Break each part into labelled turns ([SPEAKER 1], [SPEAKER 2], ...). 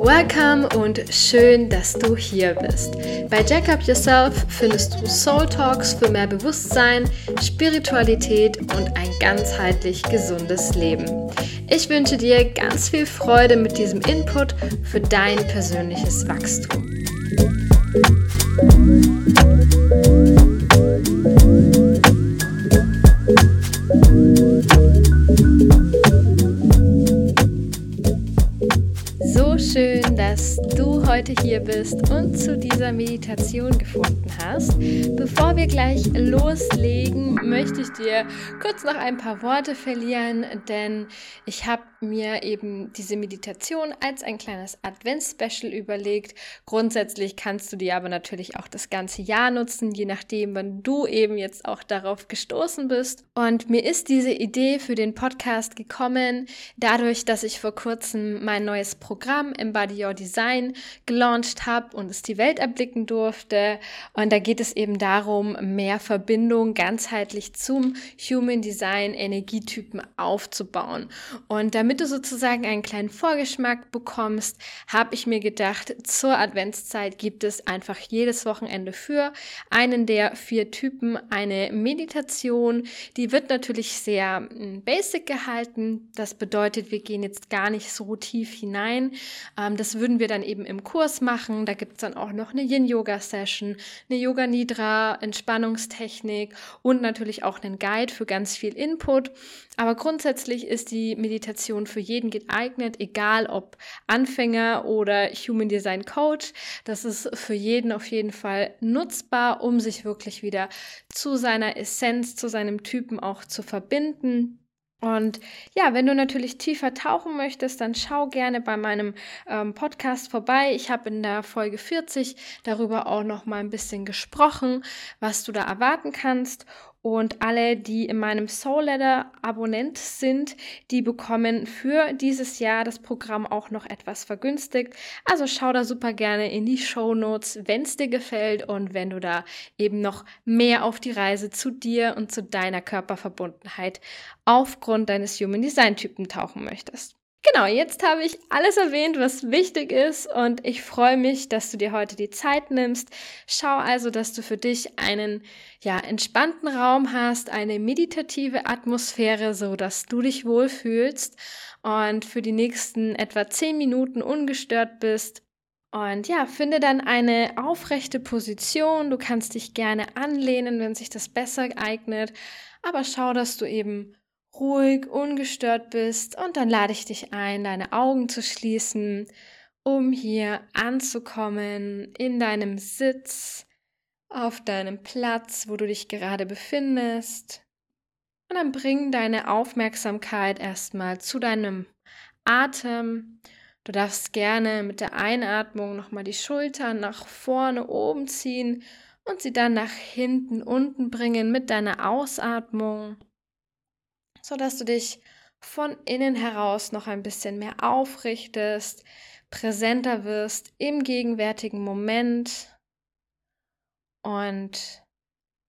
[SPEAKER 1] Welcome und schön, dass du hier bist. Bei Jack Up Yourself findest du Soul Talks für mehr Bewusstsein, Spiritualität und ein ganzheitlich gesundes Leben. Ich wünsche dir ganz viel Freude mit diesem Input für dein persönliches Wachstum. Heute hier bist und zu dieser Meditation gefunden hast. Bevor wir gleich loslegen, möchte ich dir kurz noch ein paar Worte verlieren, denn ich habe mir eben diese Meditation als ein kleines Advents-Special überlegt. Grundsätzlich kannst du die aber natürlich auch das ganze Jahr nutzen, je nachdem, wann du eben jetzt auch darauf gestoßen bist. Und mir ist diese Idee für den Podcast gekommen, dadurch, dass ich vor kurzem mein neues Programm Embody Your Design gelauncht habe und es die Welt erblicken durfte. Und da geht es eben darum, mehr Verbindung ganzheitlich zum Human Design Energietypen aufzubauen. Und damit du sozusagen einen kleinen Vorgeschmack bekommst, habe ich mir gedacht, zur Adventszeit gibt es einfach jedes Wochenende für einen der vier Typen eine Meditation. Die wird natürlich sehr hm, basic gehalten. Das bedeutet, wir gehen jetzt gar nicht so tief hinein. Ähm, das würden wir dann eben im Kurs Kurs machen. Da gibt es dann auch noch eine Yin-Yoga-Session, eine Yoga-Nidra, Entspannungstechnik und natürlich auch einen Guide für ganz viel Input. Aber grundsätzlich ist die Meditation für jeden geeignet, egal ob Anfänger oder Human Design Coach. Das ist für jeden auf jeden Fall nutzbar, um sich wirklich wieder zu seiner Essenz, zu seinem Typen auch zu verbinden. Und ja, wenn du natürlich tiefer tauchen möchtest, dann schau gerne bei meinem ähm, Podcast vorbei. Ich habe in der Folge 40 darüber auch noch mal ein bisschen gesprochen, was du da erwarten kannst. Und alle, die in meinem Soul Letter Abonnent sind, die bekommen für dieses Jahr das Programm auch noch etwas vergünstigt. Also schau da super gerne in die Show Notes, wenn es dir gefällt und wenn du da eben noch mehr auf die Reise zu dir und zu deiner Körperverbundenheit aufgrund deines Human Design Typen tauchen möchtest. Genau, jetzt habe ich alles erwähnt, was wichtig ist und ich freue mich, dass du dir heute die Zeit nimmst. Schau also, dass du für dich einen ja, entspannten Raum hast, eine meditative Atmosphäre, so dass du dich wohlfühlst und für die nächsten etwa zehn Minuten ungestört bist. Und ja, finde dann eine aufrechte Position. Du kannst dich gerne anlehnen, wenn sich das besser eignet, aber schau, dass du eben ruhig, ungestört bist und dann lade ich dich ein, deine Augen zu schließen, um hier anzukommen in deinem Sitz, auf deinem Platz, wo du dich gerade befindest. Und dann bring deine Aufmerksamkeit erstmal zu deinem Atem. Du darfst gerne mit der Einatmung nochmal die Schultern nach vorne oben ziehen und sie dann nach hinten unten bringen mit deiner Ausatmung sodass du dich von innen heraus noch ein bisschen mehr aufrichtest, präsenter wirst im gegenwärtigen Moment und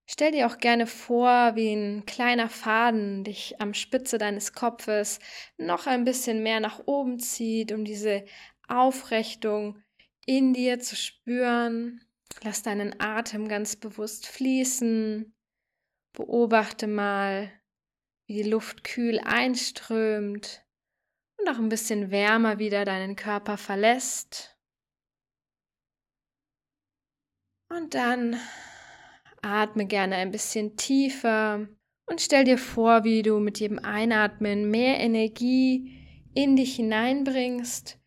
[SPEAKER 1] stell dir auch gerne vor, wie ein kleiner Faden dich am Spitze deines Kopfes noch ein bisschen mehr nach oben zieht, um diese Aufrichtung in dir zu spüren. Lass deinen Atem ganz bewusst fließen. Beobachte mal, wie die Luft kühl einströmt und auch ein bisschen wärmer wieder deinen Körper verlässt. Und dann atme gerne ein bisschen tiefer und stell dir vor, wie du mit jedem Einatmen mehr Energie in dich hineinbringst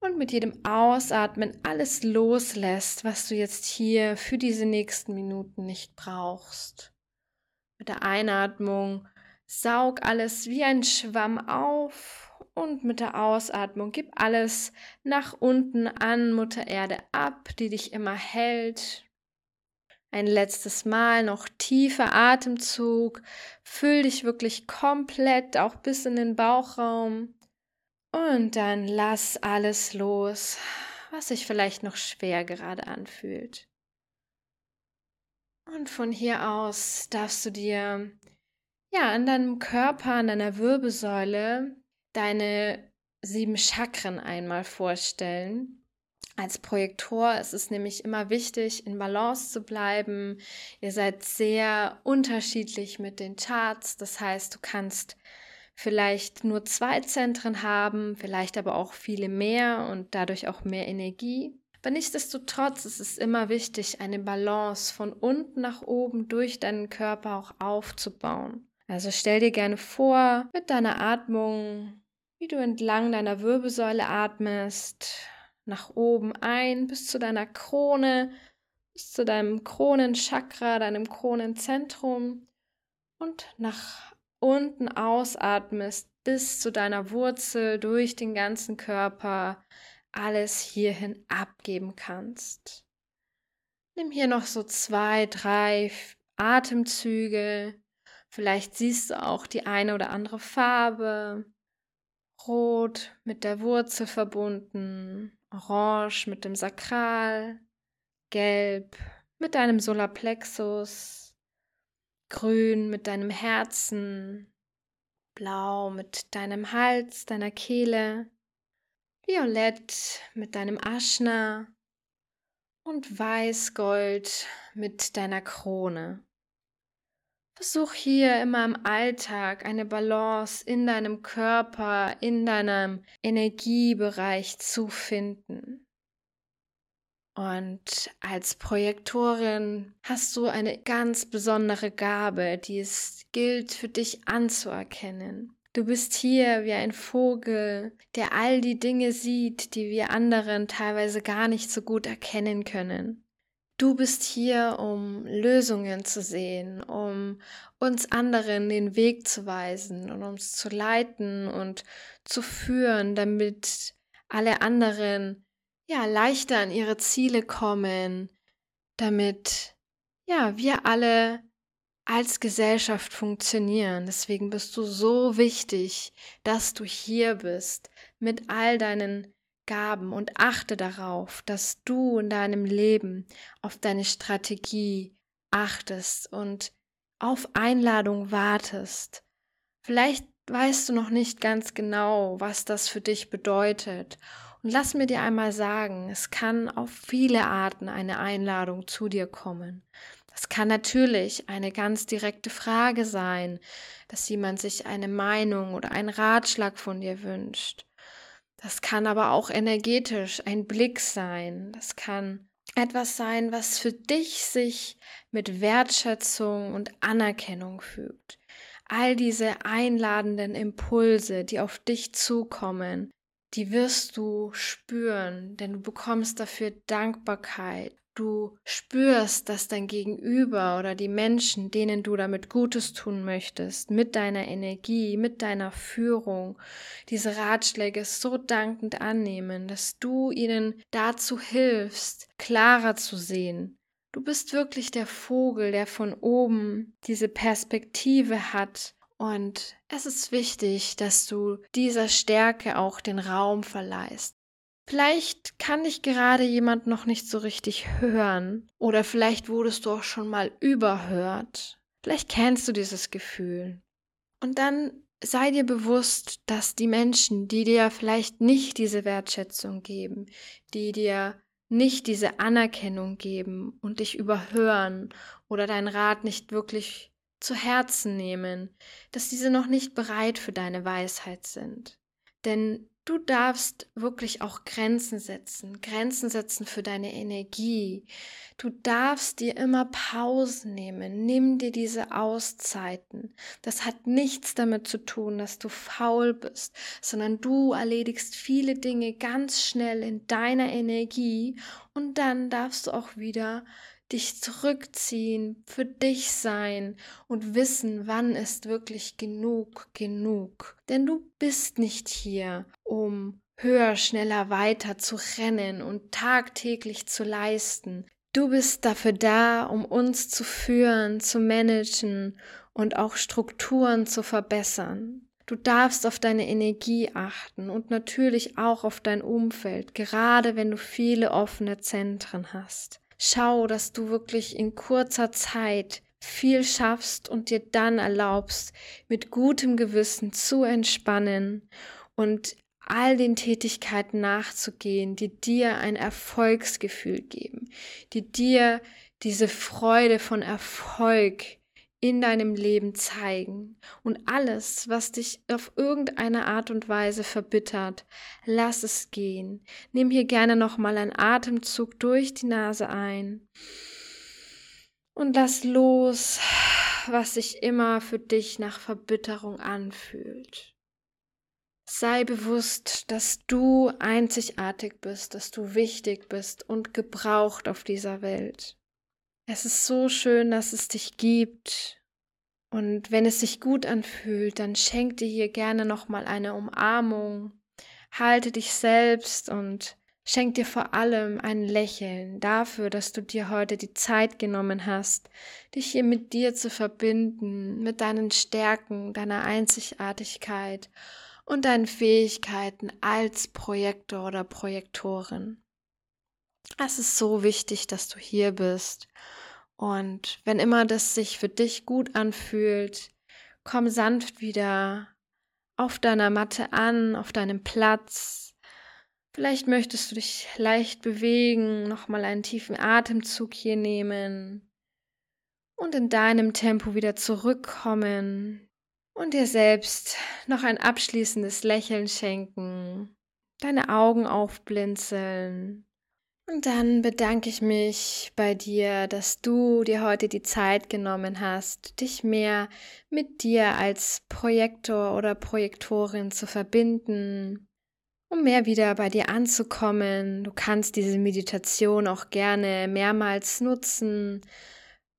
[SPEAKER 1] und mit jedem Ausatmen alles loslässt, was du jetzt hier für diese nächsten Minuten nicht brauchst. Mit der Einatmung Saug alles wie ein Schwamm auf und mit der Ausatmung gib alles nach unten an Mutter Erde ab, die dich immer hält. Ein letztes Mal noch tiefer Atemzug. Füll dich wirklich komplett auch bis in den Bauchraum. Und dann lass alles los, was sich vielleicht noch schwer gerade anfühlt. Und von hier aus darfst du dir ja an deinem Körper, an deiner Wirbelsäule deine sieben Chakren einmal vorstellen. Als Projektor ist es nämlich immer wichtig, in Balance zu bleiben. Ihr seid sehr unterschiedlich mit den Charts. Das heißt, du kannst vielleicht nur zwei Zentren haben, vielleicht aber auch viele mehr und dadurch auch mehr Energie. Aber nichtsdestotrotz ist es immer wichtig, eine Balance von unten nach oben durch deinen Körper auch aufzubauen. Also stell dir gerne vor, mit deiner Atmung, wie du entlang deiner Wirbelsäule atmest, nach oben ein bis zu deiner Krone, bis zu deinem Kronenchakra, deinem Kronenzentrum und nach unten ausatmest bis zu deiner Wurzel durch den ganzen Körper alles hierhin abgeben kannst. Nimm hier noch so zwei, drei Atemzüge. Vielleicht siehst du auch die eine oder andere Farbe. Rot mit der Wurzel verbunden, Orange mit dem Sakral, Gelb mit deinem Solarplexus, Grün mit deinem Herzen, Blau mit deinem Hals, deiner Kehle, Violett mit deinem Aschna und Weiß-Gold mit deiner Krone. Versuch hier immer im Alltag eine Balance in deinem Körper, in deinem Energiebereich zu finden. Und als Projektorin hast du eine ganz besondere Gabe, die es gilt für dich anzuerkennen. Du bist hier wie ein Vogel, der all die Dinge sieht, die wir anderen teilweise gar nicht so gut erkennen können. Du bist hier, um Lösungen zu sehen, um uns anderen den Weg zu weisen und uns zu leiten und zu führen, damit alle anderen ja leichter an ihre Ziele kommen, damit ja wir alle als Gesellschaft funktionieren. Deswegen bist du so wichtig, dass du hier bist mit all deinen Gaben und achte darauf, dass du in deinem Leben auf deine Strategie achtest und auf Einladung wartest. Vielleicht weißt du noch nicht ganz genau, was das für dich bedeutet. Und lass mir dir einmal sagen, es kann auf viele Arten eine Einladung zu dir kommen. Das kann natürlich eine ganz direkte Frage sein, dass jemand sich eine Meinung oder einen Ratschlag von dir wünscht. Das kann aber auch energetisch ein Blick sein. Das kann etwas sein, was für dich sich mit Wertschätzung und Anerkennung fügt. All diese einladenden Impulse, die auf dich zukommen, die wirst du spüren, denn du bekommst dafür Dankbarkeit du spürst, dass dein Gegenüber oder die Menschen, denen du damit Gutes tun möchtest, mit deiner Energie, mit deiner Führung, diese Ratschläge so dankend annehmen, dass du ihnen dazu hilfst, klarer zu sehen. Du bist wirklich der Vogel, der von oben diese Perspektive hat und es ist wichtig, dass du dieser Stärke auch den Raum verleihst. Vielleicht kann dich gerade jemand noch nicht so richtig hören oder vielleicht wurdest du auch schon mal überhört. Vielleicht kennst du dieses Gefühl. Und dann sei dir bewusst, dass die Menschen, die dir vielleicht nicht diese Wertschätzung geben, die dir nicht diese Anerkennung geben und dich überhören oder deinen Rat nicht wirklich zu Herzen nehmen, dass diese noch nicht bereit für deine Weisheit sind. Denn Du darfst wirklich auch Grenzen setzen, Grenzen setzen für deine Energie. Du darfst dir immer Pausen nehmen. Nimm dir diese Auszeiten. Das hat nichts damit zu tun, dass du faul bist, sondern du erledigst viele Dinge ganz schnell in deiner Energie und dann darfst du auch wieder dich zurückziehen, für dich sein und wissen, wann ist wirklich genug, genug. Denn du bist nicht hier, um höher, schneller, weiter zu rennen und tagtäglich zu leisten. Du bist dafür da, um uns zu führen, zu managen und auch Strukturen zu verbessern. Du darfst auf deine Energie achten und natürlich auch auf dein Umfeld, gerade wenn du viele offene Zentren hast. Schau, dass du wirklich in kurzer Zeit viel schaffst und dir dann erlaubst, mit gutem Gewissen zu entspannen und all den Tätigkeiten nachzugehen, die dir ein Erfolgsgefühl geben, die dir diese Freude von Erfolg in deinem Leben zeigen. Und alles, was dich auf irgendeine Art und Weise verbittert, lass es gehen. Nimm hier gerne nochmal einen Atemzug durch die Nase ein. Und lass los, was sich immer für dich nach Verbitterung anfühlt. Sei bewusst, dass du einzigartig bist, dass du wichtig bist und gebraucht auf dieser Welt. Es ist so schön, dass es dich gibt. Und wenn es sich gut anfühlt, dann schenk dir hier gerne nochmal eine Umarmung. Halte dich selbst und schenk dir vor allem ein Lächeln dafür, dass du dir heute die Zeit genommen hast, dich hier mit dir zu verbinden, mit deinen Stärken, deiner Einzigartigkeit und deinen Fähigkeiten als Projektor oder Projektorin. Es ist so wichtig, dass du hier bist. Und wenn immer das sich für dich gut anfühlt, komm sanft wieder auf deiner Matte an, auf deinem Platz. Vielleicht möchtest du dich leicht bewegen, nochmal einen tiefen Atemzug hier nehmen und in deinem Tempo wieder zurückkommen und dir selbst noch ein abschließendes Lächeln schenken, deine Augen aufblinzeln dann bedanke ich mich bei dir, dass du dir heute die Zeit genommen hast, dich mehr mit dir als Projektor oder Projektorin zu verbinden, um mehr wieder bei dir anzukommen. Du kannst diese Meditation auch gerne mehrmals nutzen,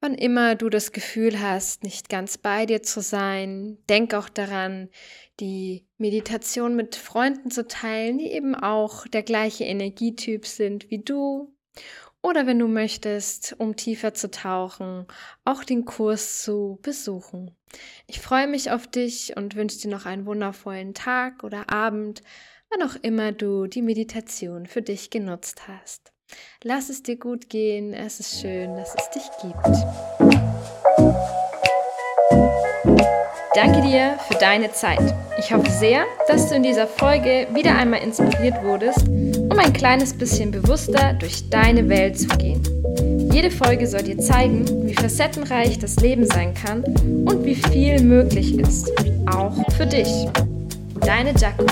[SPEAKER 1] wann immer du das Gefühl hast, nicht ganz bei dir zu sein. Denk auch daran, die Meditation mit Freunden zu teilen, die eben auch der gleiche Energietyp sind wie du. Oder wenn du möchtest, um tiefer zu tauchen, auch den Kurs zu besuchen. Ich freue mich auf dich und wünsche dir noch einen wundervollen Tag oder Abend, wann auch immer du die Meditation für dich genutzt hast. Lass es dir gut gehen, es ist schön, dass es dich gibt. Danke dir für deine Zeit. Ich hoffe sehr, dass du in dieser Folge wieder einmal inspiriert wurdest, um ein kleines bisschen bewusster durch deine Welt zu gehen. Jede Folge soll dir zeigen, wie facettenreich das Leben sein kann und wie viel möglich ist, auch für dich. Deine Jaco.